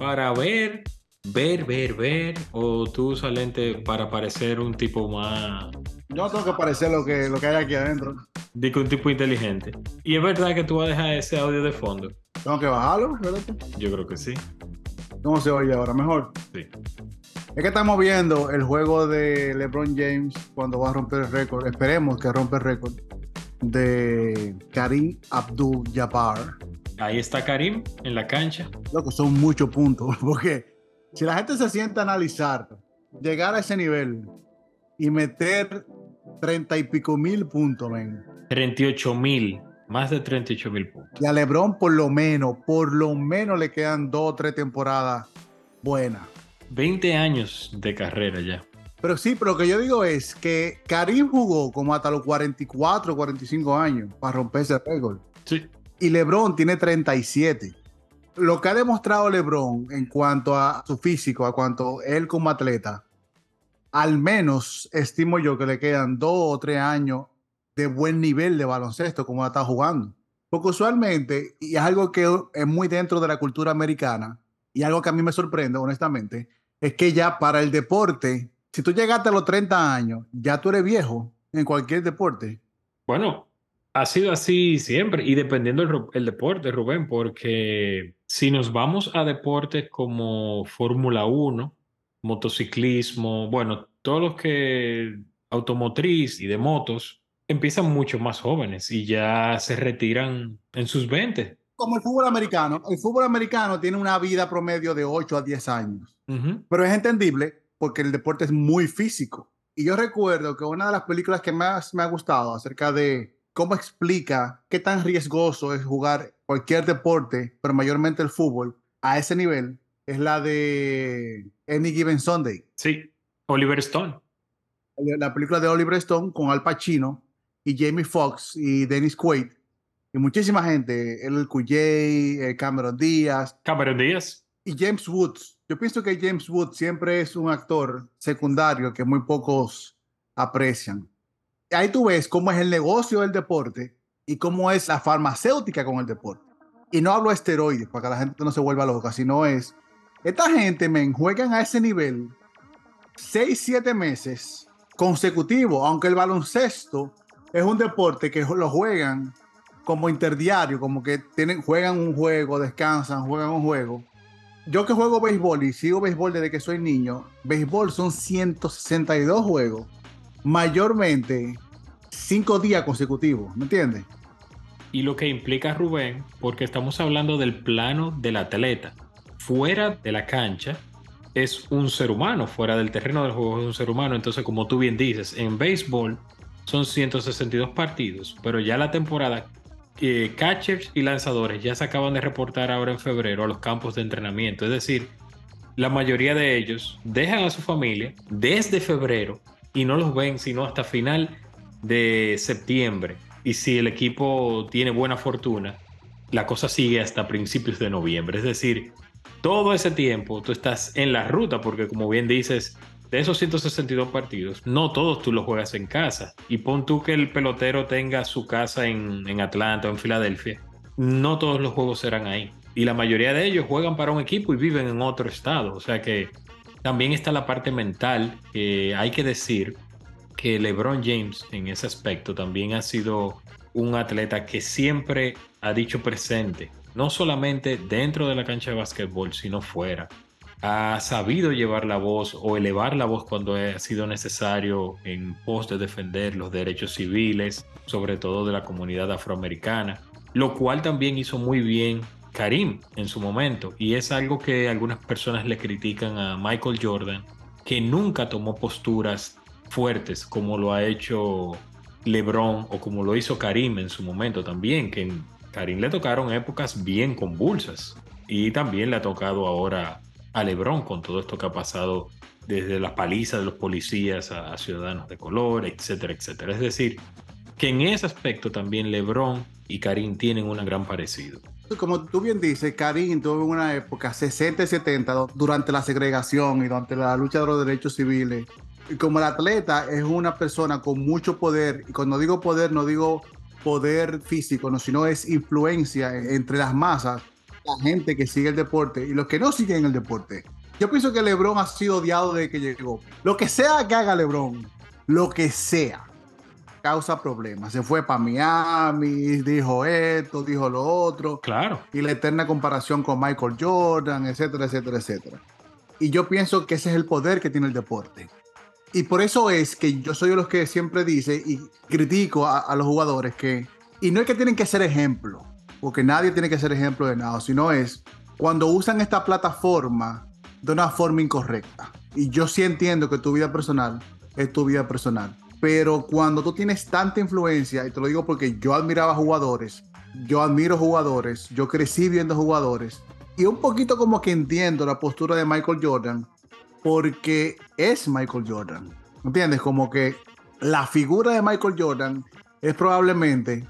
para ver, ver, ver, ver? ¿O tú usas lente para parecer un tipo más... Yo tengo que parecer lo que, lo que hay aquí adentro. Digo, un tipo inteligente. Y es verdad que tú vas a dejar ese audio de fondo. Tengo que bajarlo, ¿verdad? Yo creo que sí. ¿Cómo se oye ahora? ¿Mejor? Sí. Es que estamos viendo el juego de LeBron James cuando va a romper el récord. Esperemos que rompa el récord de Karim Abdul-Jabbar. Ahí está Karim en la cancha. Loco, son muchos puntos. Porque si la gente se sienta a analizar, llegar a ese nivel y meter treinta y pico mil puntos, ven. 38 mil. Más de 38 mil puntos. Y a LeBron, por lo menos, por lo menos le quedan dos o tres temporadas buenas. 20 años de carrera ya. Pero sí, pero lo que yo digo es que Karim jugó como hasta los 44, 45 años para romperse el récord. Sí. Y LeBron tiene 37. Lo que ha demostrado LeBron en cuanto a su físico, a cuanto él como atleta, al menos estimo yo que le quedan dos o tres años de buen nivel de baloncesto como está jugando. Porque usualmente, y es algo que es muy dentro de la cultura americana, y algo que a mí me sorprende, honestamente, es que ya para el deporte, si tú llegaste a los 30 años, ya tú eres viejo en cualquier deporte. Bueno, ha sido así siempre y dependiendo el, el deporte, Rubén, porque si nos vamos a deportes como Fórmula 1, motociclismo, bueno, todos los que automotriz y de motos, empiezan mucho más jóvenes y ya se retiran en sus 20. Como el fútbol americano. El fútbol americano tiene una vida promedio de 8 a 10 años. Uh -huh. Pero es entendible porque el deporte es muy físico. Y yo recuerdo que una de las películas que más me ha gustado acerca de cómo explica qué tan riesgoso es jugar cualquier deporte, pero mayormente el fútbol, a ese nivel, es la de Any Given Sunday. Sí, Oliver Stone. La película de Oliver Stone con Al Pacino y Jamie Foxx y Dennis Quaid y muchísima gente, el QJ, Cameron Díaz. Cameron Díaz. Y James Woods. Yo pienso que James Woods siempre es un actor secundario que muy pocos aprecian. Ahí tú ves cómo es el negocio del deporte y cómo es la farmacéutica con el deporte. Y no hablo de esteroides para que la gente no se vuelva loca, sino es, esta gente, men, juegan a ese nivel 6, 7 meses consecutivos, aunque el baloncesto es un deporte que lo juegan como interdiario, como que tienen, juegan un juego, descansan, juegan un juego. Yo que juego béisbol y sigo béisbol desde que soy niño, béisbol son 162 juegos, mayormente 5 días consecutivos, ¿me entiendes? Y lo que implica Rubén, porque estamos hablando del plano del atleta. Fuera de la cancha es un ser humano, fuera del terreno del juego es un ser humano. Entonces, como tú bien dices, en béisbol son 162 partidos, pero ya la temporada eh, catchers y lanzadores ya se acaban de reportar ahora en febrero a los campos de entrenamiento. Es decir, la mayoría de ellos dejan a su familia desde febrero y no los ven sino hasta final de septiembre. Y si el equipo tiene buena fortuna, la cosa sigue hasta principios de noviembre. Es decir, todo ese tiempo tú estás en la ruta porque como bien dices, de esos 162 partidos, no todos tú los juegas en casa. Y pon tú que el pelotero tenga su casa en, en, Atlanta o en Filadelfia. No todos los juegos serán ahí. Y la mayoría de ellos juegan para un equipo y viven en otro estado. O sea que también está la parte mental. que hay que decir que LeBron James en ese aspecto también ha sido un atleta que siempre ha dicho presente. No solamente dentro de la cancha de básquetbol, sino fuera ha sabido llevar la voz o elevar la voz cuando ha sido necesario en pos de defender los derechos civiles, sobre todo de la comunidad afroamericana, lo cual también hizo muy bien Karim en su momento y es algo que algunas personas le critican a Michael Jordan, que nunca tomó posturas fuertes como lo ha hecho LeBron o como lo hizo Karim en su momento también, que en Karim le tocaron épocas bien convulsas y también le ha tocado ahora a LeBron con todo esto que ha pasado desde las palizas de los policías a, a ciudadanos de color, etcétera, etcétera. Es decir, que en ese aspecto también LeBron y Karim tienen un gran parecido. Como tú bien dices, Karim tuvo una época 60 y 70 durante la segregación y durante la lucha de los derechos civiles. Y como el atleta es una persona con mucho poder, y cuando digo poder no digo poder físico, no, sino es influencia entre las masas, la gente que sigue el deporte y los que no siguen el deporte. Yo pienso que LeBron ha sido odiado desde que llegó. Lo que sea que haga LeBron, lo que sea, causa problemas. Se fue para Miami, dijo esto, dijo lo otro. Claro. Y la eterna comparación con Michael Jordan, etcétera, etcétera, etcétera. Y yo pienso que ese es el poder que tiene el deporte. Y por eso es que yo soy de los que siempre dice y critico a, a los jugadores que, y no es que tienen que ser ejemplo, porque nadie tiene que ser ejemplo de nada, sino es cuando usan esta plataforma de una forma incorrecta. Y yo sí entiendo que tu vida personal es tu vida personal pero cuando tú tienes tanta influencia, y te lo digo porque yo admiraba jugadores, yo admiro jugadores, yo crecí viendo jugadores, y un poquito como que entiendo la postura de Michael Jordan, porque es Michael Jordan. ¿Entiendes? Como que la figura de Michael Jordan es probablemente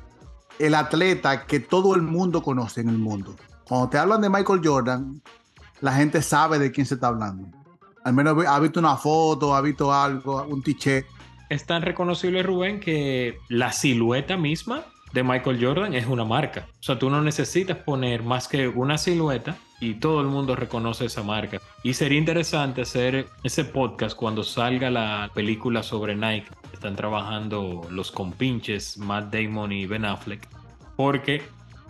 el atleta que todo el mundo conoce en el mundo. Cuando te hablan de Michael Jordan, la gente sabe de quién se está hablando. Al menos ha visto una foto, ha visto algo, un t es tan reconocible, Rubén, que la silueta misma de Michael Jordan es una marca. O sea, tú no necesitas poner más que una silueta y todo el mundo reconoce esa marca. Y sería interesante hacer ese podcast cuando salga la película sobre Nike. Están trabajando los compinches Matt Damon y Ben Affleck. Porque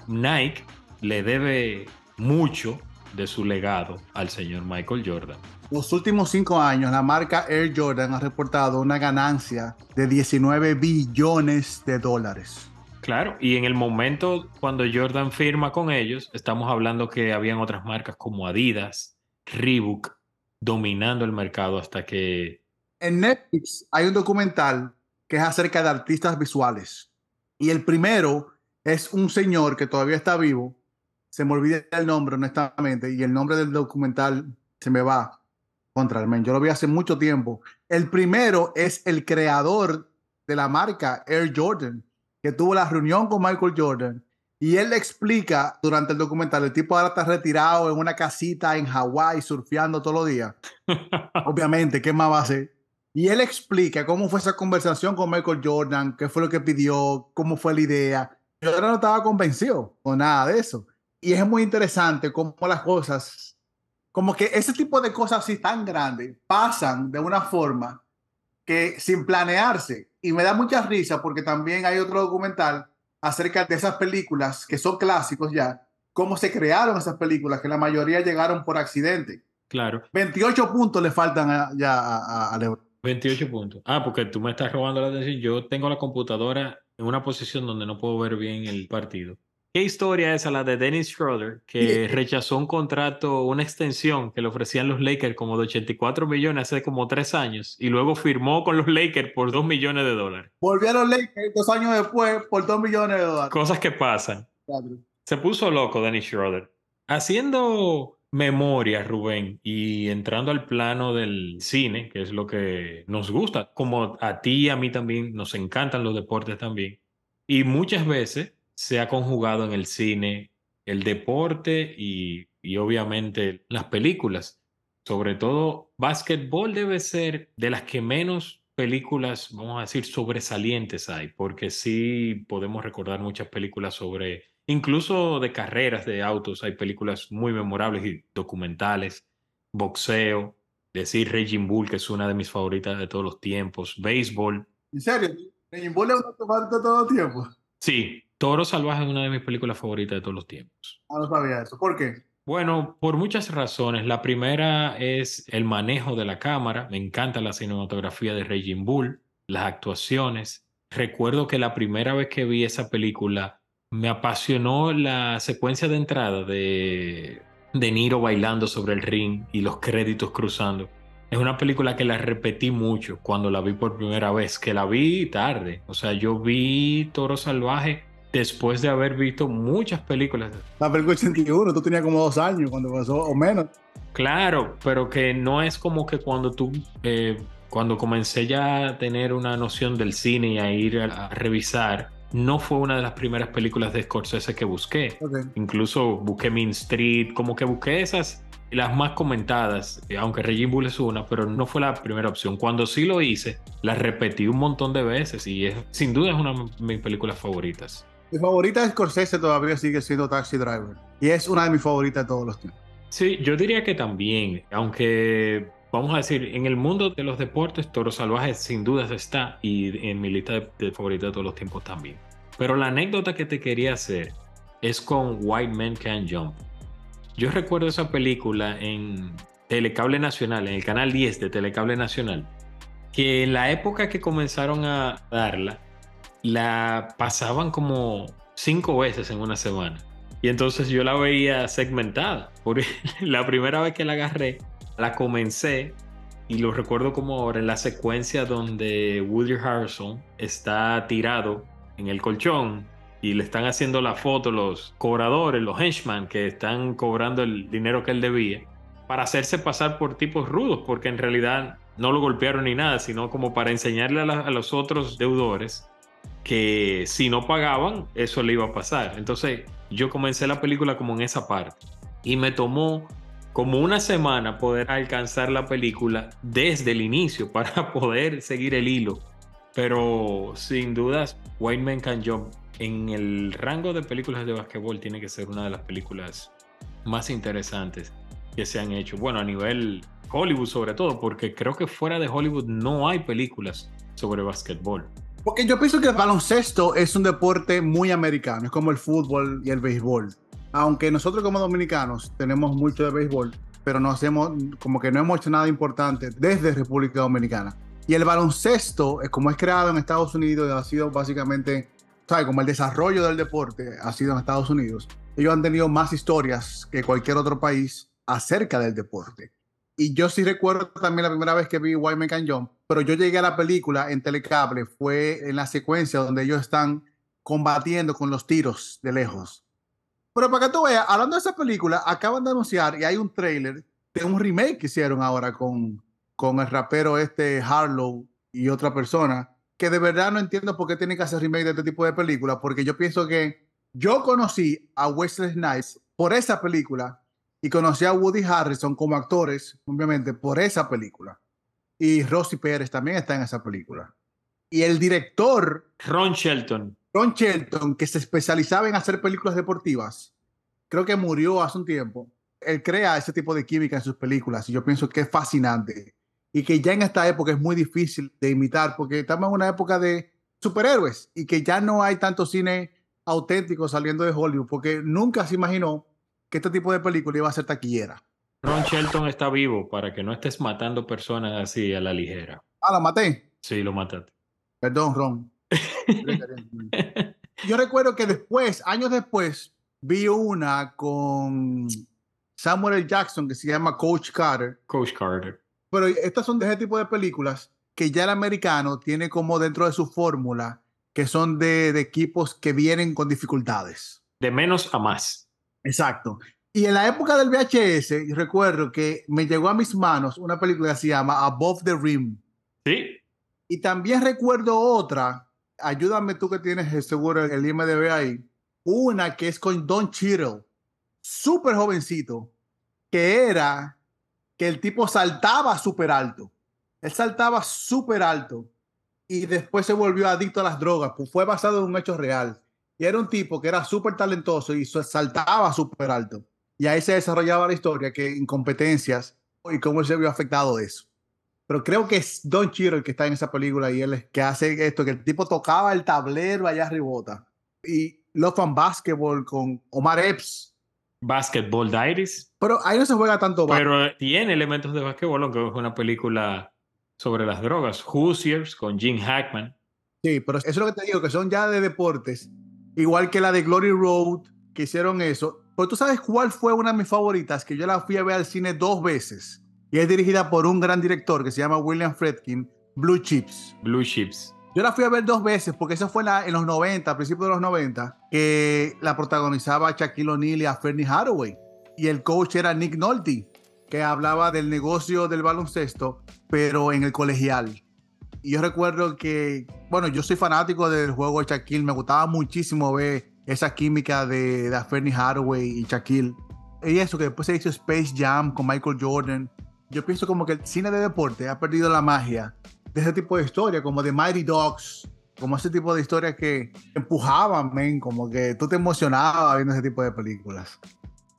Nike le debe mucho de su legado al señor Michael Jordan. Los últimos cinco años, la marca Air Jordan ha reportado una ganancia de 19 billones de dólares. Claro, y en el momento cuando Jordan firma con ellos, estamos hablando que habían otras marcas como Adidas, Reebok, dominando el mercado hasta que... En Netflix hay un documental que es acerca de artistas visuales. Y el primero es un señor que todavía está vivo. Se me olvida el nombre, honestamente, y el nombre del documental se me va contra el Yo lo vi hace mucho tiempo. El primero es el creador de la marca Air Jordan, que tuvo la reunión con Michael Jordan. Y él le explica durante el documental, el tipo ahora está retirado en una casita en Hawái surfeando todos los días. Obviamente, ¿qué más va a hacer? Y él explica cómo fue esa conversación con Michael Jordan, qué fue lo que pidió, cómo fue la idea. Yo no estaba convencido con nada de eso. Y es muy interesante cómo las cosas como que ese tipo de cosas así tan grandes pasan de una forma que sin planearse. Y me da mucha risa porque también hay otro documental acerca de esas películas que son clásicos ya, cómo se crearon esas películas, que la mayoría llegaron por accidente. Claro. 28 puntos le faltan ya a, a, 28 puntos. Ah, porque tú me estás robando la atención. Yo tengo la computadora en una posición donde no puedo ver bien el partido. ¿Qué historia es la de Dennis Schroeder, que rechazó un contrato, una extensión que le ofrecían los Lakers como de 84 millones hace como tres años y luego firmó con los Lakers por 2 millones de dólares? Volvió a los Lakers dos años después por 2 millones de dólares. Cosas que pasan. Se puso loco Dennis Schroeder. Haciendo memoria, Rubén, y entrando al plano del cine, que es lo que nos gusta, como a ti y a mí también nos encantan los deportes también. Y muchas veces se ha conjugado en el cine, el deporte y, obviamente las películas. Sobre todo, básquetbol debe ser de las que menos películas, vamos a decir, sobresalientes hay, porque sí podemos recordar muchas películas sobre, incluso de carreras de autos, hay películas muy memorables y documentales, boxeo, decir Raging Bull, que es una de mis favoritas de todos los tiempos, béisbol. ¿En serio? ¿Raging Bull es una favorita de todos los tiempos? Sí, Toro Salvaje es una de mis películas favoritas de todos los tiempos. No sabía eso. ¿Por qué? Bueno, por muchas razones. La primera es el manejo de la cámara. Me encanta la cinematografía de Raging Bull, las actuaciones. Recuerdo que la primera vez que vi esa película me apasionó la secuencia de entrada de De Niro bailando sobre el ring y los créditos cruzando. Es una película que la repetí mucho cuando la vi por primera vez, que la vi tarde. O sea, yo vi Toro Salvaje después de haber visto muchas películas. La película 81, tú tenías como dos años cuando pasó, o menos. Claro, pero que no es como que cuando tú, eh, cuando comencé ya a tener una noción del cine y a ir a, a revisar, no fue una de las primeras películas de Scorsese que busqué. Ok. Incluso busqué Mean Street, como que busqué esas, las más comentadas, aunque Raging Bull es una, pero no fue la primera opción. Cuando sí lo hice, las repetí un montón de veces y es, sin duda es una de mis películas favoritas. Mi favorita de Scorsese todavía sigue siendo Taxi Driver. Y es una de mis favoritas de todos los tiempos. Sí, yo diría que también, aunque vamos a decir, en el mundo de los deportes, Toro Salvaje sin dudas está y en mi lista de, de favoritas de todos los tiempos también. Pero la anécdota que te quería hacer es con White Men Can Jump. Yo recuerdo esa película en Telecable Nacional, en el canal 10 de Telecable Nacional, que en la época que comenzaron a darla, la pasaban como cinco veces en una semana. Y entonces yo la veía segmentada. Por la primera vez que la agarré, la comencé y lo recuerdo como ahora en la secuencia donde Woody Harrelson está tirado en el colchón y le están haciendo la foto los cobradores, los henchmen que están cobrando el dinero que él debía para hacerse pasar por tipos rudos, porque en realidad no lo golpearon ni nada, sino como para enseñarle a los otros deudores que si no pagaban, eso le iba a pasar. Entonces yo comencé la película como en esa parte y me tomó como una semana poder alcanzar la película desde el inicio para poder seguir el hilo. Pero sin dudas, White Man Can en el rango de películas de basquetbol tiene que ser una de las películas más interesantes que se han hecho. Bueno, a nivel Hollywood sobre todo, porque creo que fuera de Hollywood no hay películas sobre basquetbol. Porque yo pienso que el baloncesto es un deporte muy americano, es como el fútbol y el béisbol. Aunque nosotros como dominicanos tenemos mucho de béisbol, pero no hacemos, como que no hemos hecho nada importante desde República Dominicana. Y el baloncesto, como es creado en Estados Unidos, ha sido básicamente, ¿sabes? Como el desarrollo del deporte ha sido en Estados Unidos. Ellos han tenido más historias que cualquier otro país acerca del deporte. Y yo sí recuerdo también la primera vez que vi Man Can Jump, pero yo llegué a la película en Telecable, fue en la secuencia donde ellos están combatiendo con los tiros de lejos. Pero para que tú veas, hablando de esa película, acaban de anunciar y hay un trailer de un remake que hicieron ahora con, con el rapero este Harlow y otra persona, que de verdad no entiendo por qué tienen que hacer remake de este tipo de películas, porque yo pienso que yo conocí a Wesley Snipes por esa película y conocí a Woody Harrison como actores, obviamente, por esa película. Y Rosy Pérez también está en esa película. Y el director, Ron Shelton. Ron Shelton, que se especializaba en hacer películas deportivas, creo que murió hace un tiempo. Él crea ese tipo de química en sus películas y yo pienso que es fascinante. Y que ya en esta época es muy difícil de imitar porque estamos en una época de superhéroes y que ya no hay tanto cine auténtico saliendo de Hollywood porque nunca se imaginó que este tipo de película iba a ser taquillera. Ron Shelton está vivo para que no estés matando personas así a la ligera. Ah, la maté. Sí, lo mataste. Perdón, Ron. Yo recuerdo que después, años después, vi una con Samuel L. Jackson que se llama Coach Carter. Coach Carter. Pero estas son de ese tipo de películas que ya el americano tiene como dentro de su fórmula que son de, de equipos que vienen con dificultades. De menos a más. Exacto. Y en la época del VHS, recuerdo que me llegó a mis manos una película que se llama Above the Rim. Sí. Y también recuerdo otra, ayúdame tú que tienes seguro el IMDB ahí, una que es con Don Cheadle, súper jovencito, que era que el tipo saltaba súper alto. Él saltaba súper alto y después se volvió adicto a las drogas. Pues fue basado en un hecho real. Y era un tipo que era súper talentoso y saltaba súper alto. Y ahí se desarrollaba la historia, que incompetencias y cómo él se vio afectado de eso. Pero creo que es Don Cheadle el que está en esa película y él es que hace esto, que el tipo tocaba el tablero allá arribota. Y Love and Basketball con Omar Epps. Basketball Diaries. Pero ahí no se juega tanto Pero eh, tiene elementos de basquetbol, aunque es una película sobre las drogas. Hoosiers con Gene Hackman. Sí, pero eso es lo que te digo, que son ya de deportes. Igual que la de Glory Road, que hicieron eso. Pero tú sabes cuál fue una de mis favoritas, que yo la fui a ver al cine dos veces. Y es dirigida por un gran director que se llama William Fredkin, Blue Chips. Blue Chips. Yo la fui a ver dos veces porque eso fue en, la- en los 90, a principios de los 90, que la protagonizaba Shaquille O'Neal y a Fernie Hathaway. Y el coach era Nick Nolte. que hablaba del negocio del baloncesto, pero en el colegial. Y yo recuerdo que, bueno, yo soy fanático del juego de Shaquille, me gustaba muchísimo ver esa química de, de Fernie Hathaway y Shaquille. Y eso, que después se hizo Space Jam con Michael Jordan. Yo pienso como que el cine de deporte ha perdido la magia de ese tipo de historia, como de Mighty Dogs, como ese tipo de historias que empujaban, men, como que tú te emocionabas viendo ese tipo de películas.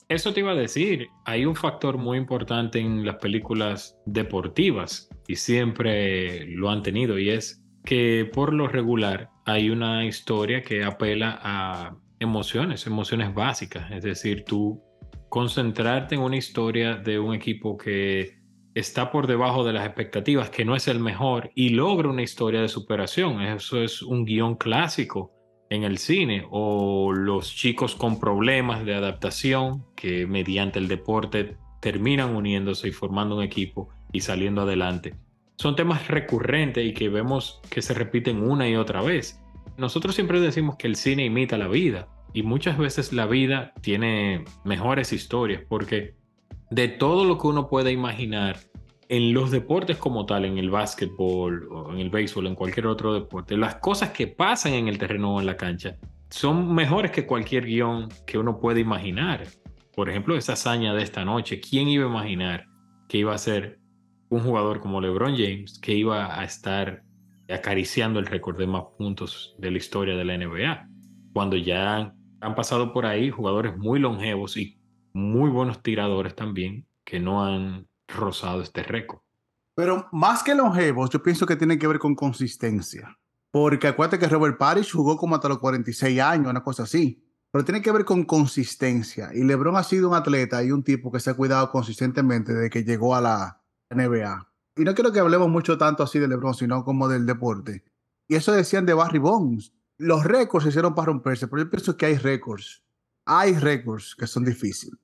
Eso te iba a decir, hay un factor muy importante en las películas deportivas y siempre lo han tenido y es que por lo regular hay una historia que apela a emociones, emociones básicas, es decir, tú concentrarte en una historia de un equipo que está por debajo de las expectativas, que no es el mejor y logra una historia de superación. Eso es un guion clásico en el cine o los chicos con problemas de adaptación que mediante el deporte terminan uniéndose y formando un equipo y saliendo adelante. Son temas recurrentes y que vemos que se repiten una y otra vez. Nosotros siempre decimos que el cine imita la vida y muchas veces la vida tiene mejores historias porque de todo lo que uno puede imaginar en los deportes como tal, en el básquetbol o en el béisbol, en cualquier otro deporte, las cosas que pasan en el terreno o en la cancha son mejores que cualquier guion que uno puede imaginar. Por ejemplo, esa hazaña de esta noche, ¿quién iba a imaginar que iba a ser un jugador como LeBron James que iba a estar acariciando el récord de más puntos de la historia de la NBA? Cuando ya han pasado por ahí jugadores muy longevos y muy buenos tiradores también que no han rozado este récord. Pero más que longevos, yo pienso que tiene que ver con consistencia. Porque acuérdate que Robert Parrish jugó como hasta los 46 años, una cosa así. Pero tiene que ver con consistencia. Y LeBron ha sido un atleta y un tipo que se ha cuidado consistentemente desde que llegó a la NBA. Y no quiero que hablemos mucho tanto así de LeBron, sino como del deporte. Y eso decían de Barry Bonds. Los récords se hicieron para romperse, pero yo pienso que hay récords. Hay récords que son difíciles.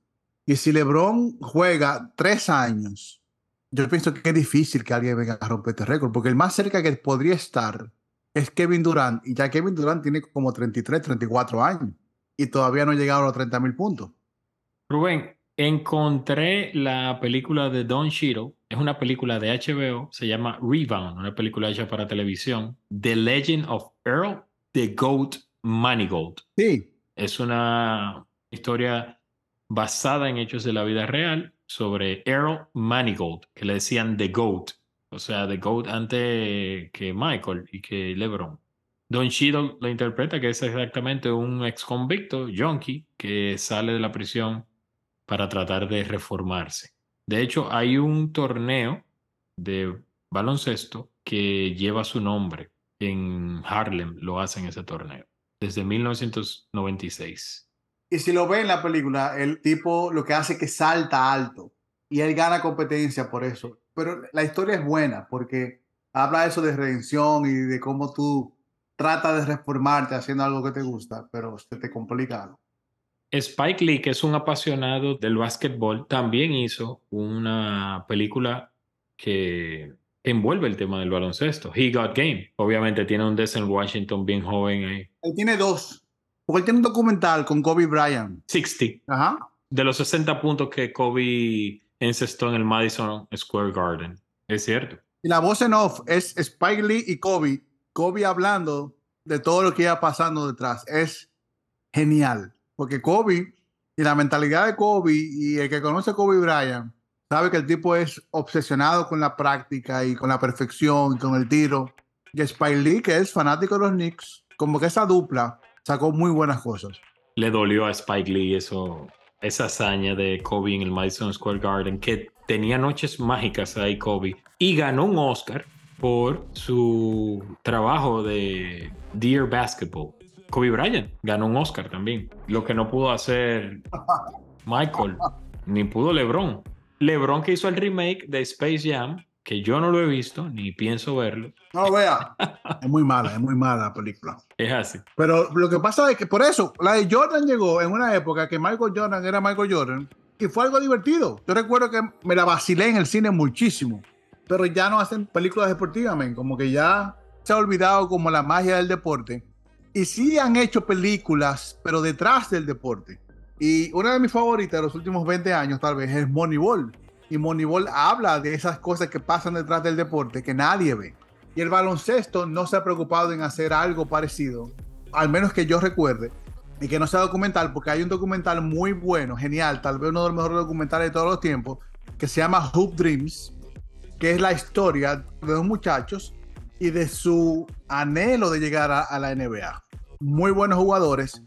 Y si LeBron juega tres años, yo pienso que es difícil que alguien venga a romper este récord, porque el más cerca que podría estar es Kevin Durant, y ya Kevin Durant tiene como 33, 34 años, y todavía no ha llegado a los 30 mil puntos. Rubén, encontré la película de Don Cheadle, es una película de HBO, se llama Rebound, una película hecha para televisión, The Legend of Earl the Goat Manigold. Sí. Es una historia basada en hechos de la vida real sobre Earl Manigold, que le decían The Goat, o sea, The Goat antes que Michael y que LeBron. Don Cheadle lo interpreta que es exactamente un ex convicto, junkie, que sale de la prisión para tratar de reformarse. De hecho, hay un torneo de baloncesto que lleva su nombre. En Harlem lo hacen ese torneo, desde 1996. Y si lo ve en la película, el tipo lo que hace es que salta alto y él gana competencia por eso. Pero la historia es buena porque habla eso de redención y de cómo tú tratas de reformarte haciendo algo que te gusta, pero se te complica algo. Spike Lee, que es un apasionado del básquetbol, también hizo una película que envuelve el tema del baloncesto. He Got Game. Obviamente tiene un Denzel Washington bien joven ahí. Él tiene dos. Porque él tiene un documental con Kobe Bryant. 60. Ajá. De los 60 puntos que Kobe encestó en el Madison Square Garden. Es cierto. Y la voz en off es Spike Lee y Kobe. Kobe hablando de todo lo que iba pasando detrás. Es genial. Porque Kobe y la mentalidad de Kobe y el que conoce a Kobe Bryant sabe que el tipo es obsesionado con la práctica y con la perfección, y con el tiro. Y Spike Lee, que es fanático de los Knicks, como que esa dupla sacó muy buenas cosas. Le dolió a Spike Lee eso, esa hazaña de Kobe en el Madison Square Garden, que tenía noches mágicas ahí Kobe, y ganó un Oscar por su trabajo de Dear Basketball. Kobe Bryant ganó un Oscar también, lo que no pudo hacer Michael, ni pudo LeBron. LeBron que hizo el remake de Space Jam, que yo no lo he visto ni pienso verlo. No lo vea. es muy mala, es muy mala la película. Es así. Pero lo que pasa es que por eso, la de Jordan llegó en una época que Michael Jordan era Michael Jordan y fue algo divertido. Yo recuerdo que me la vacilé en el cine muchísimo, pero ya no hacen películas deportivas, como que ya se ha olvidado como la magia del deporte. Y sí han hecho películas, pero detrás del deporte. Y una de mis favoritas de los últimos 20 años tal vez es Moneyball Y Moneyball habla de esas cosas que pasan detrás del deporte que nadie ve. Y el baloncesto no se ha preocupado en hacer algo parecido, al menos que yo recuerde, y que no sea documental, porque hay un documental muy bueno, genial, tal vez uno de los mejores documentales de todos los tiempos, que se llama Hoop Dreams, que es la historia de dos muchachos y de su anhelo de llegar a, a la NBA. Muy buenos jugadores,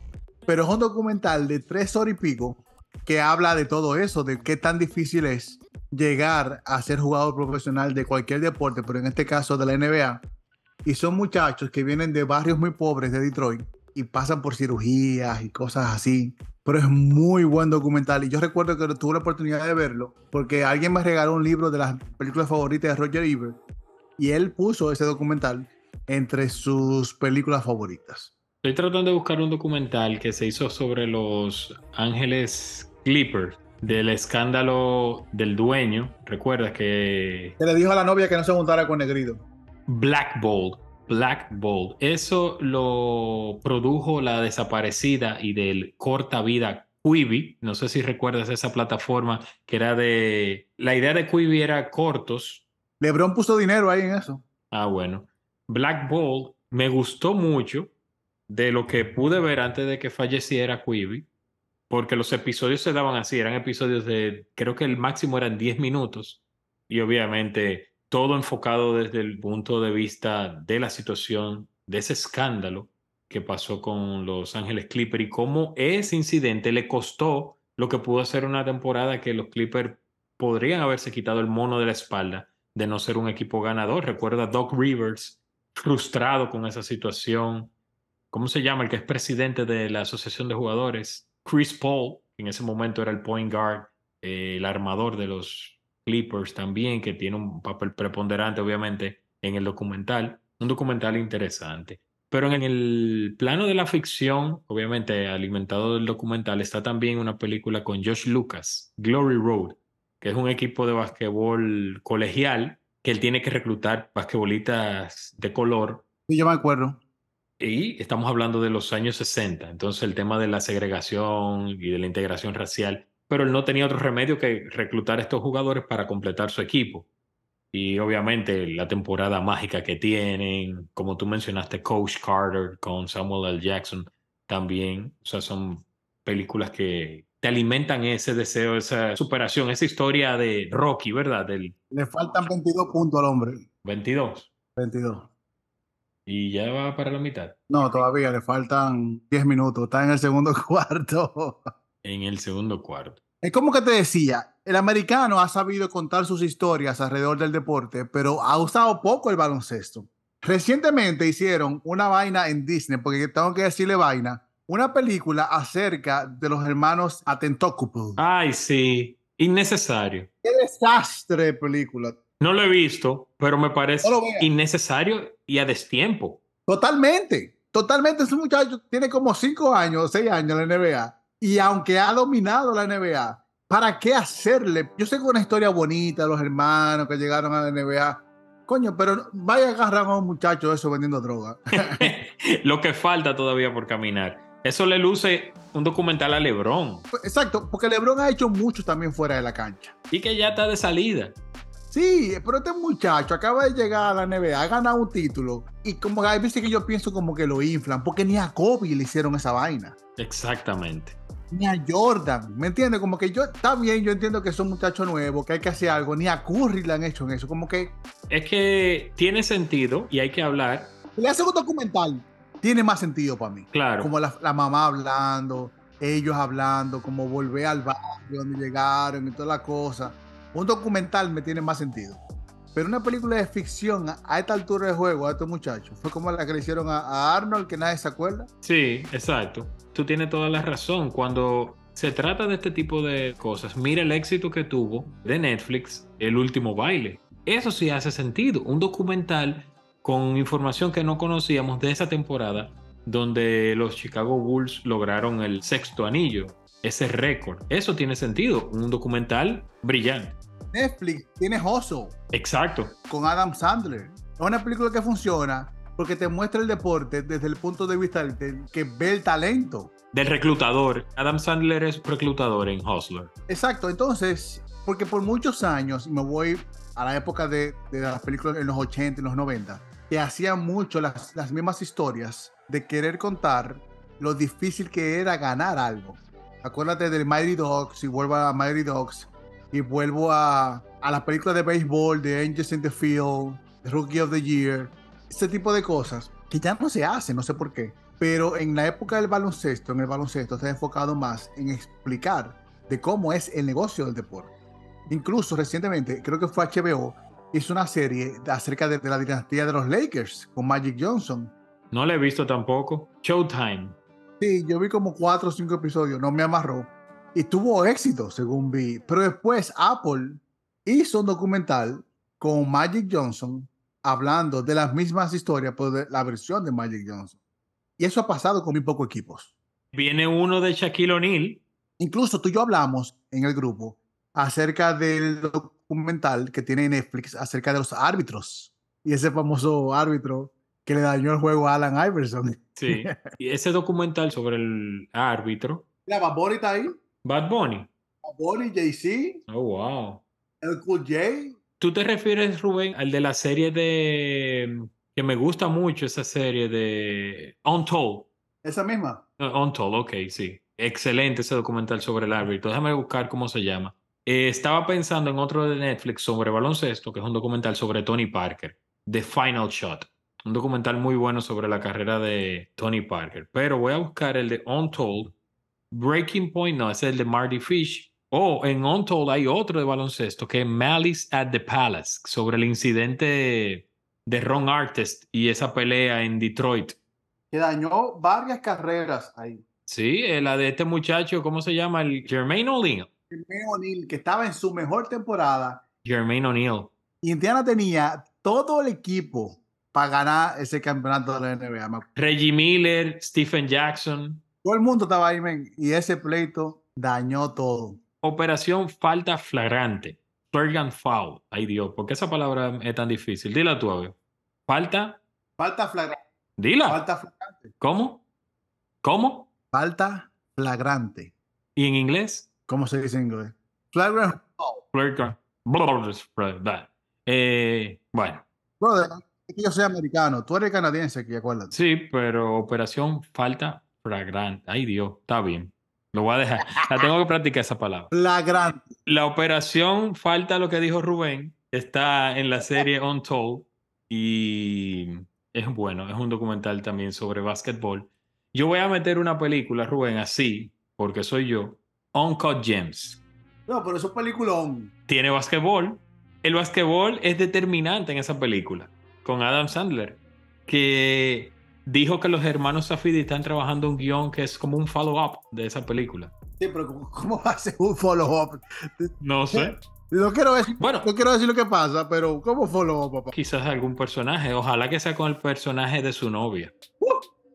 pero es un documental de tres horas y pico que habla de todo eso, de qué tan difícil es llegar a ser jugador profesional de cualquier deporte, pero en este caso de la NBA. Y son muchachos que vienen de barrios muy pobres de Detroit y pasan por cirugías y cosas así. Pero es muy buen documental. Y yo recuerdo que tuve la oportunidad de verlo porque alguien me regaló un libro de las películas favoritas de Roger Ebert y él puso ese documental entre sus películas favoritas. Estoy tratando de buscar un documental que se hizo sobre los Ángeles Clippers del escándalo del dueño. Recuerda que. Que le dijo a la novia que no se juntara con Negrito. Black Bolt. Black Bolt. Eso lo produjo la desaparecida y del corta vida Quibi. No sé si recuerdas esa plataforma que era de. La idea de Quibi era cortos. LeBron puso dinero ahí en eso. Ah, bueno. Black Bolt me gustó mucho de lo que pude ver antes de que falleciera Quibi porque los episodios se daban así, eran episodios de, creo que el máximo eran 10 minutos, y obviamente todo enfocado desde el punto de vista de la situación, de ese escándalo que pasó con Los Ángeles Clippers y cómo ese incidente le costó lo que pudo ser una temporada que los Clippers podrían haberse quitado el mono de la espalda de no ser un equipo ganador. Recuerda Doc Rivers frustrado con esa situación. ¿Cómo se llama el que es presidente de la Asociación de Jugadores? Chris Paul, en ese momento era el point guard, eh, el armador de los Clippers también, que tiene un papel preponderante, obviamente, en el documental. Un documental interesante. Pero en el plano de la ficción, obviamente alimentado del documental, está también una película con Josh Lucas, Glory Road, que es un equipo de basquetbol colegial que él tiene que reclutar basquetbolistas de color. Y yo me acuerdo. Y estamos hablando de los años 60, entonces el tema de la segregación y de la integración racial, pero él no tenía otro remedio que reclutar a estos jugadores para completar su equipo. Y obviamente la temporada mágica que tienen, como tú mencionaste, Coach Carter con Samuel L. Jackson también, o sea, son películas que te alimentan ese deseo, esa superación, esa historia de Rocky, ¿verdad? Del... Le faltan 22 puntos al hombre. 22. 22. ¿Y ya va para la mitad? No, todavía le faltan 10 minutos. Está en el segundo cuarto. En el segundo cuarto. Es como que te decía, el americano ha sabido contar sus historias alrededor del deporte, pero ha usado poco el baloncesto. Recientemente hicieron una vaina en Disney, porque tengo que decirle vaina, una película acerca de los hermanos Atentocouple. Ay, sí, innecesario. Qué desastre de película. No lo he visto, pero me parece innecesario y a destiempo. Totalmente, totalmente. Ese muchacho tiene como 5 años o 6 años en la NBA. Y aunque ha dominado la NBA, ¿para qué hacerle? Yo sé que una historia bonita, los hermanos que llegaron a la NBA. Coño, pero vaya a agarrar a un muchacho eso vendiendo droga. Lo que falta todavía por caminar. Eso le luce un documental a LeBron. Exacto, porque LeBron ha hecho mucho también fuera de la cancha. Y que ya está de salida. Sí, pero este muchacho acaba de llegar a la NBA, ha ganado un título y como hay veces que yo pienso como que lo inflan, porque ni a Kobe le hicieron esa vaina. Exactamente. Ni a Jordan, ¿me entiendes? Como que yo, bien, yo entiendo que es un muchacho nuevo, que hay que hacer algo, ni a Curry le han hecho en eso, como que... Es que tiene sentido y hay que hablar. Le hace un documental, tiene más sentido para mí. Claro. Como la, la mamá hablando, ellos hablando, como volver al barrio donde llegaron y toda la cosa un documental me tiene más sentido. Pero una película de ficción a esta altura de juego, a estos muchachos, fue como la que le hicieron a, Arnold, que nadie se acuerda. Sí, exacto. Tú tienes toda la razón. Cuando se trata de este tipo de cosas, mira el éxito que tuvo de Netflix, El último baile. Eso sí hace sentido. Un documental con información que no conocíamos de esa temporada, donde los Chicago Bulls lograron el sexto anillo, ese récord. Eso tiene sentido. Un documental brillante. Netflix tiene Hustle. Exacto. Con Adam Sandler. Es una película que funciona porque te muestra el deporte desde el punto de vista del que ve el talento. Del reclutador. Adam Sandler es reclutador en Hustler. Exacto. Entonces, Porque por muchos años, y me voy a la época de, de las películas en los 80 y los 90, que hacían mucho las, las mismas historias de querer contar lo difícil que era ganar algo. Acuérdate del Mighty Dogs y vuelvo a Mighty Dogs y vuelvo a, a la película de béisbol de Angels in the Field, The Rookie of the Year, este tipo de cosas que ya no se hacen, no sé por qué. Pero en la época del baloncesto, en el baloncesto se ha enfocado más en explicar de cómo es el negocio del deporte. Incluso recientemente, creo que fue HBO, hizo una serie acerca de, de la dinastía de los Lakers con Magic Johnson. No la he visto tampoco. Showtime. Sí, yo vi como cuatro o cinco episodios, no me amarró. Y tuvo éxito, según vi. Pero después Apple hizo un documental con Magic Johnson hablando de las mismas historias, pero de la versión de Magic Johnson. Y eso ha pasado con muy pocos equipos. Viene uno de Shaquille O'Neal. Incluso tú y yo hablamos en el grupo acerca del documental que tiene Netflix acerca de los árbitros. Y ese famoso árbitro que le dañó el juego a Alan Iverson. Sí. y ese documental sobre el árbitro. La Bunny está ahí. Bad Bunny. Bad Bunny, Jay-Z, Oh, wow. el Cool J. ¿Tú te refieres, Rubén, al de la serie de... que me gusta mucho esa serie de Untold? Esa misma. No, Untold, ok, sí. Excelente ese documental sobre el árbitro. Déjame buscar cómo se llama. Eh, estaba pensando en otro de Netflix sobre baloncesto, que es un documental sobre Tony Parker, The Final Shot. Un documental muy bueno sobre la carrera de Tony Parker. Pero voy a buscar el de Untold. Breaking Point, no, ese es el de Marty Fish. Oh, en Untold hay otro de baloncesto que es Malice at the Palace, sobre el incidente de Ron Artest y esa pelea en Detroit. Que dañó varias carreras ahí. Sí, eh, la de este muchacho, ¿cómo se llama? El Jermaine O'Neal. Jermaine O'Neal, que estaba en su mejor temporada. Jermaine O'Neal. Y Indiana tenía todo el equipo para ganar ese campeonato de la NBA. Reggie Miller, Stephen Jackson. Todo el mundo estaba ahí, men, y ese pleito dañó todo. Operación falta flagrante. Flagrant foul. Ay Dios, ¿por qué esa palabra es tan difícil? Dila tú, a ver. Falta. Falta flagrante. Dila. Falta flagrante. ¿Cómo? ¿Cómo? Falta flagrante. ¿Y en inglés? ¿Cómo se dice en inglés? Flagrant. Flagrant. Eh, bueno, Brother, es que yo soy americano. Tú eres canadiense aquí, acuérdate. sí, pero operación falta flagrante. Ay Dios, está bien. Lo voy a dejar. La tengo que practicar esa palabra. Flagrante. La operación falta lo que dijo Rubén. Está en la serie Untold y es bueno, es un documental también sobre básquetbol. Yo voy a meter una película, Rubén, así, porque soy yo. Uncut Gems. No, pero eso es peliculón. Tiene básquetbol. El básquetbol es determinante en esa película, con Adam Sandler, que dijo que los hermanos Safdie están trabajando un guion que es como un follow-up de esa película. Sí, pero ¿cómo, cómo va a ser un follow-up? No sé. No quiero decir, Bueno. no quiero decir lo que pasa, pero ¿cómo follow-up, papá? Quizás algún personaje. Ojalá que sea con el personaje de su novia.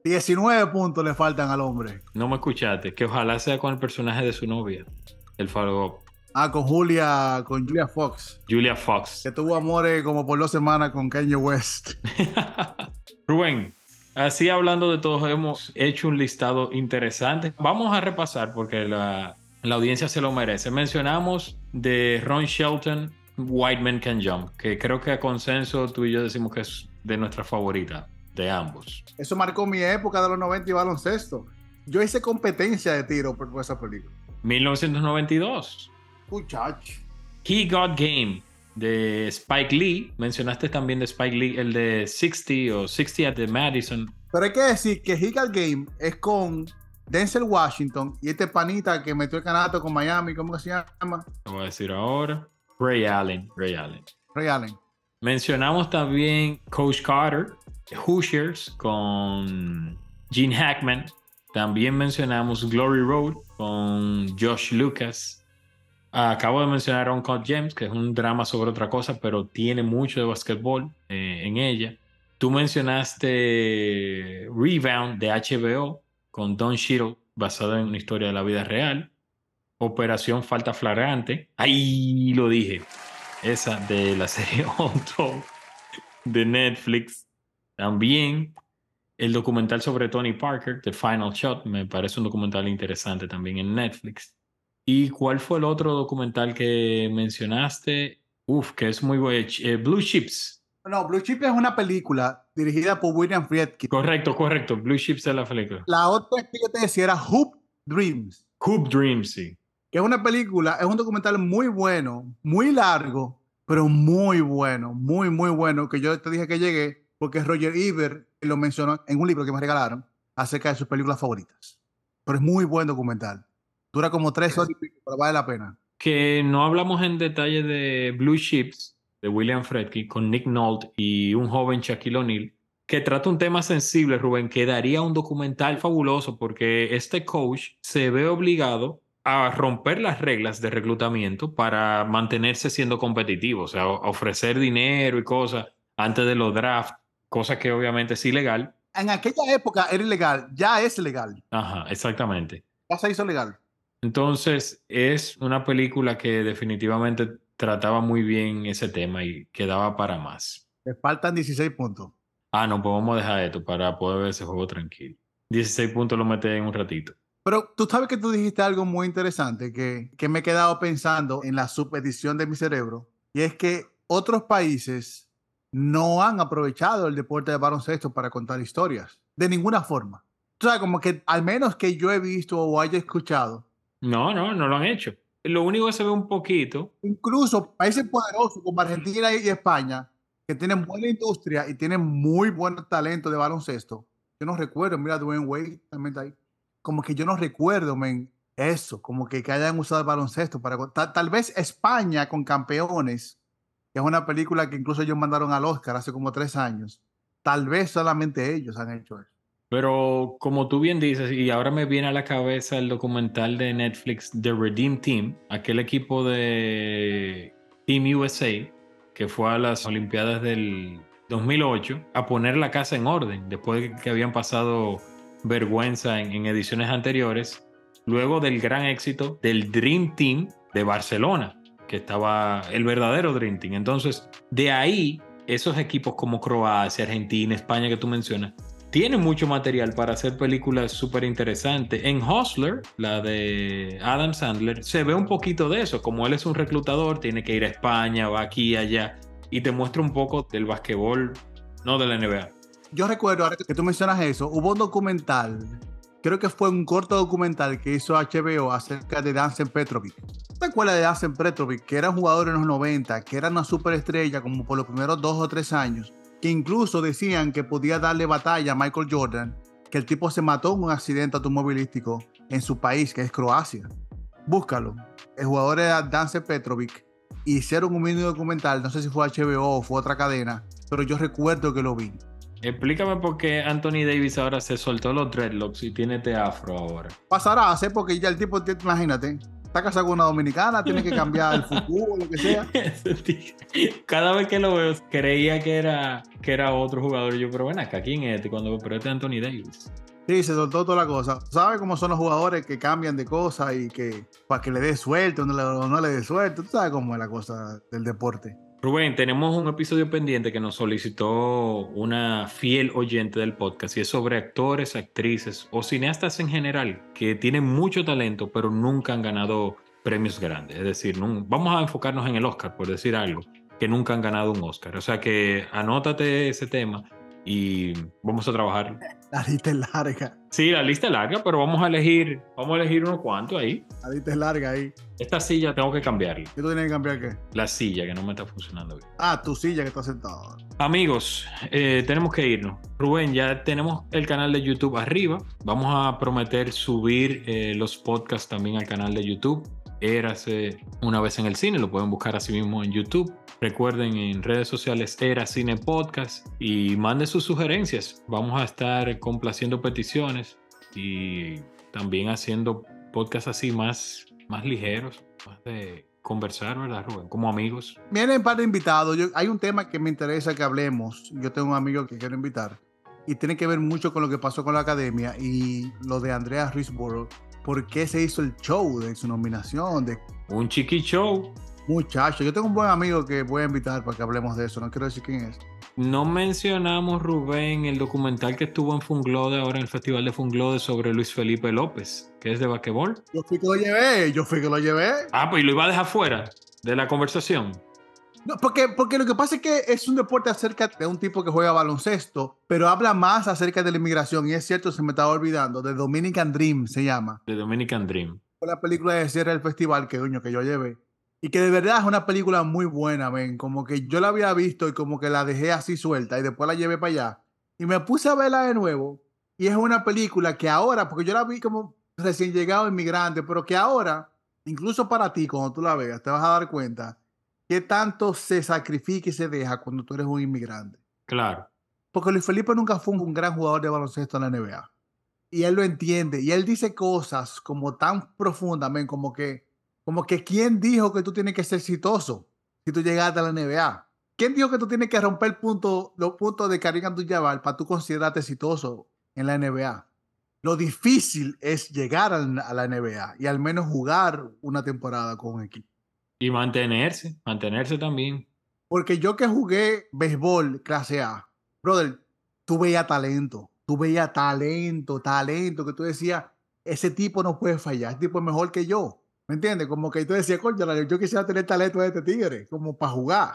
19 puntos le faltan al hombre. No me escuchaste. Que ojalá sea con el personaje de su novia. El follow-up. Ah, con Julia, con Julia Fox, Julia Fox. que tuvo amores como por dos semanas con Kanye West. Rubén, así hablando de todos, hemos hecho un listado interesante. Vamos a repasar porque la, la audiencia se lo merece. Mencionamos de Ron Shelton, White Man Can Jump, que creo que a consenso tú y yo decimos que es de nuestra favorita, de ambos. Eso marcó mi época de los 90 y baloncesto. Yo hice competencia de tiro por, por esa película. 1992, Muchacho. He Got Game de Spike Lee. Mencionaste también de Spike Lee el de 60 o 60 at the Madison. Pero hay que decir que Got Game es con Denzel Washington y este panita que metió el canato con Miami, ¿cómo que se llama? Lo voy a decir ahora. Ray Allen, Ray Allen. Ray Allen. Mencionamos también Coach Carter, Hoosiers con Gene Hackman. También mencionamos Glory Road con Josh Lucas. Acabo de mencionar Uncut Gems, que es un drama sobre otra cosa, pero tiene mucho de basquetbol eh, en ella. Tú mencionaste Rebound de HBO con Don Cheadle, basado en una historia de la vida real. Operación Falta Flagrante. Ahí lo dije. Esa de la serie Untold de Netflix. También el documental sobre Tony Parker, The Final Shot, me parece un documental interesante también en Netflix. ¿Y cuál fue el otro documental que mencionaste? Uf, que es muy bueno. Eh, Blue Chips. No, Blue Chips es una película dirigida por William Friedkin. Correcto, correcto. Blue Chips es la película. La otra que yo te decía era Hoop Dreams. Hoop Dreams, sí. Que es una película, es un documental muy bueno, muy largo, pero muy bueno, muy, muy bueno, que yo te dije que llegué porque Roger Ebert lo mencionó en un libro que me regalaron acerca de sus películas favoritas. Pero es muy buen documental. Dura como tres horas y pico, pero vale la pena. Que no hablamos en detalle de Blue Chips, de William Fredkin, con Nick Nolte y un joven Shaquille O'Neal, que trata un tema sensible, Rubén, que daría un documental fabuloso porque este coach se ve obligado a romper las reglas de reclutamiento para mantenerse siendo competitivo, o sea, ofrecer dinero y cosas antes de los drafts, cosa que obviamente es ilegal. En aquella época era ilegal, ya es legal. Ajá, exactamente. Ya se hizo legal. Entonces, es una película que definitivamente trataba muy bien ese tema y quedaba para más. Le faltan 16 puntos. Ah, no, pues vamos a dejar esto para poder ver ese juego tranquilo. 16 puntos lo metes en un ratito. Pero tú sabes que tú dijiste algo muy interesante que, que me he quedado pensando en la subedición de mi cerebro, y es que otros países no han aprovechado el deporte de baloncesto para contar historias, de ninguna forma. O sea, como que al menos que yo he visto o haya escuchado. No, no, no lo han hecho. Lo único que se ve un poquito. Incluso países poderosos como Argentina y España, que tienen buena industria y tienen muy buen talento de baloncesto. Yo no recuerdo, mira, Dwayne Wade también está ahí. Como que yo no recuerdo, men, eso, como que, que hayan usado el baloncesto para... Tal, tal vez España con campeones, que es una película que incluso ellos mandaron al Oscar hace como tres años. Tal vez solamente ellos han hecho eso. Pero como tú bien dices, y ahora me viene a la cabeza el documental de Netflix The Redeem Team, aquel equipo de Team USA que fue a las Olimpiadas del 2008 a poner la casa en orden después de que habían pasado vergüenza en, en ediciones anteriores, luego del gran éxito del Dream Team de Barcelona, que estaba el verdadero Dream Team. Entonces, de ahí, esos equipos como Croacia, Argentina, España que tú mencionas, tienen mucho material para hacer películas súper interesantes. En Hustler, la de Adam Sandler, se ve un poquito de eso. Como él es un reclutador, tiene que ir a España, va aquí allá, y te muestra un poco del basquetbol, no de la NBA. Yo recuerdo, ahora que tú mencionas eso, hubo un documental, creo que fue un corto documental que hizo HBO acerca de Dancen Petrovic. ¿Te acuerdas de Dancen Petrovic? Que era un jugador en los 90, que era una superestrella como por los primeros dos o tres años que incluso decían que podía darle batalla a Michael Jordan, que el tipo se mató en un accidente automovilístico en su país, que es Croacia. Búscalo. El jugador era Dance Petrovic. Hicieron un mini documental, no sé si fue HBO o fue otra cadena, pero yo recuerdo que lo vi. Explícame por qué Anthony Davis ahora se soltó los dreadlocks y tiene este afro ahora. Pasará a porque ya el tipo, imagínate, está casado con una dominicana, tiene que cambiar el futuro, lo que sea. Cada vez que lo veo, creía que era, que era otro jugador. Yo, pero bueno, acá, ¿quién es este? Cuando, pero este es Anthony Davis. Sí, se soltó toda la cosa. ¿Sabes cómo son los jugadores que cambian de cosas y que para que le dé suerte o no le, no le dé suerte? ¿Tú sabes cómo es la cosa del deporte? Rubén, tenemos un episodio pendiente que nos solicitó una fiel oyente del podcast y es sobre actores, actrices o cineastas en general que tienen mucho talento pero nunca han ganado premios grandes. Es decir, no, vamos a enfocarnos en el Oscar, por decir algo, que nunca han ganado un Oscar. O sea que anótate ese tema y vamos a trabajar. La lista es larga. Sí, la lista es larga, pero vamos a elegir, vamos a elegir unos cuantos ahí. La lista es larga ahí. Esta silla tengo que cambiarla. ¿Qué tú tienes que cambiar qué? La silla que no me está funcionando bien. Ah, tu silla que está sentada. Amigos, eh, tenemos que irnos. Rubén, ya tenemos el canal de YouTube arriba. Vamos a prometer subir eh, los podcasts también al canal de YouTube. Érase una vez en el cine, lo pueden buscar así mismo en YouTube. Recuerden en redes sociales Era Cine Podcast y manden sus sugerencias. Vamos a estar complaciendo peticiones y también haciendo podcasts así más, más ligeros, más de conversar, ¿verdad, Rubén? Como amigos. Vienen par de invitados. Yo, hay un tema que me interesa que hablemos. Yo tengo un amigo que quiero invitar y tiene que ver mucho con lo que pasó con la academia y lo de Andrea Risborough. ¿Por qué se hizo el show de su nominación? De... Un chiqui show. Muchacho, yo tengo un buen amigo que voy a invitar para que hablemos de eso. No quiero decir quién es. No mencionamos, Rubén, el documental que estuvo en Funglode ahora en el Festival de Funglode sobre Luis Felipe López, que es de basquetbol. Yo fui que lo llevé, yo fui que lo llevé. Ah, pues lo iba a dejar fuera de la conversación. No, porque, porque lo que pasa es que es un deporte acerca de un tipo que juega baloncesto, pero habla más acerca de la inmigración. Y es cierto, se me estaba olvidando, de Dominican Dream se llama. De Dominican Dream. Fue la película de cierre del festival que, coño, que yo llevé. Y que de verdad es una película muy buena, ven. Como que yo la había visto y como que la dejé así suelta y después la llevé para allá. Y me puse a verla de nuevo. Y es una película que ahora, porque yo la vi como recién llegado inmigrante, pero que ahora, incluso para ti, cuando tú la veas, te vas a dar cuenta qué tanto se sacrifica y se deja cuando tú eres un inmigrante. Claro. Porque Luis Felipe nunca fue un gran jugador de baloncesto en la NBA. Y él lo entiende. Y él dice cosas como tan profundamente, como que, como que ¿quién dijo que tú tienes que ser exitoso si tú llegaste a la NBA? ¿Quién dijo que tú tienes que romper punto, los puntos de Karim Abdul-Jabbar para tú considerarte exitoso en la NBA? Lo difícil es llegar a la NBA y al menos jugar una temporada con un equipo. Y mantenerse, mantenerse también. Porque yo que jugué béisbol clase A, brother, tú veías talento, tú veías talento, talento, que tú decías, ese tipo no puede fallar, ese tipo es mejor que yo. ¿Me entiendes? Como que tú decías, coño, yo quisiera tener talento de este tigre, como para jugar.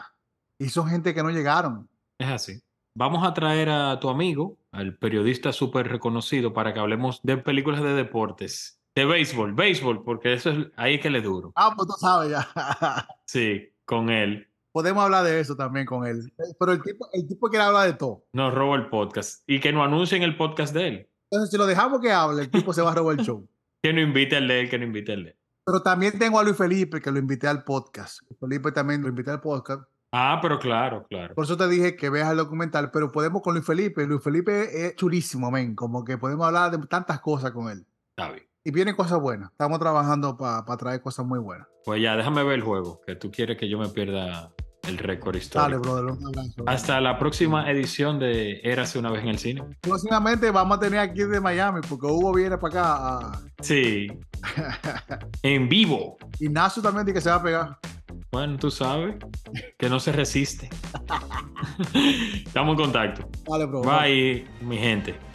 Y son gente que no llegaron. Es así. Vamos a traer a tu amigo, al periodista súper reconocido, para que hablemos de películas de deportes. De béisbol, béisbol, porque eso es ahí que le duro. Ah, pues tú sabes ya. sí, con él. Podemos hablar de eso también con él. Pero el tipo, el tipo quiere hablar de todo. Nos roba el podcast. Y que no anuncien el podcast de él. Entonces, si lo dejamos que hable, el tipo se va a robar el show. que no invite al de él, que no invite al de él. Pero también tengo a Luis Felipe, que lo invité al podcast. Felipe también lo invité al podcast. Ah, pero claro, claro. Por eso te dije que veas el documental, pero podemos con Luis Felipe. Luis Felipe es chulísimo, men. Como que podemos hablar de tantas cosas con él. Está bien. Y vienen cosas buenas. Estamos trabajando para traer cosas muy buenas. Pues ya, déjame ver el juego, que tú quieres que yo me pierda el récord histórico. Dale, brother, un abrazo. Hasta la próxima edición de Érase una vez en el cine. Próximamente vamos a tener aquí de Miami, porque Hugo viene para acá. A... Sí. en vivo. Ignacio también dice que se va a pegar. Bueno, tú sabes que no se resiste. Estamos en contacto. Dale, bro. Bye, mi gente.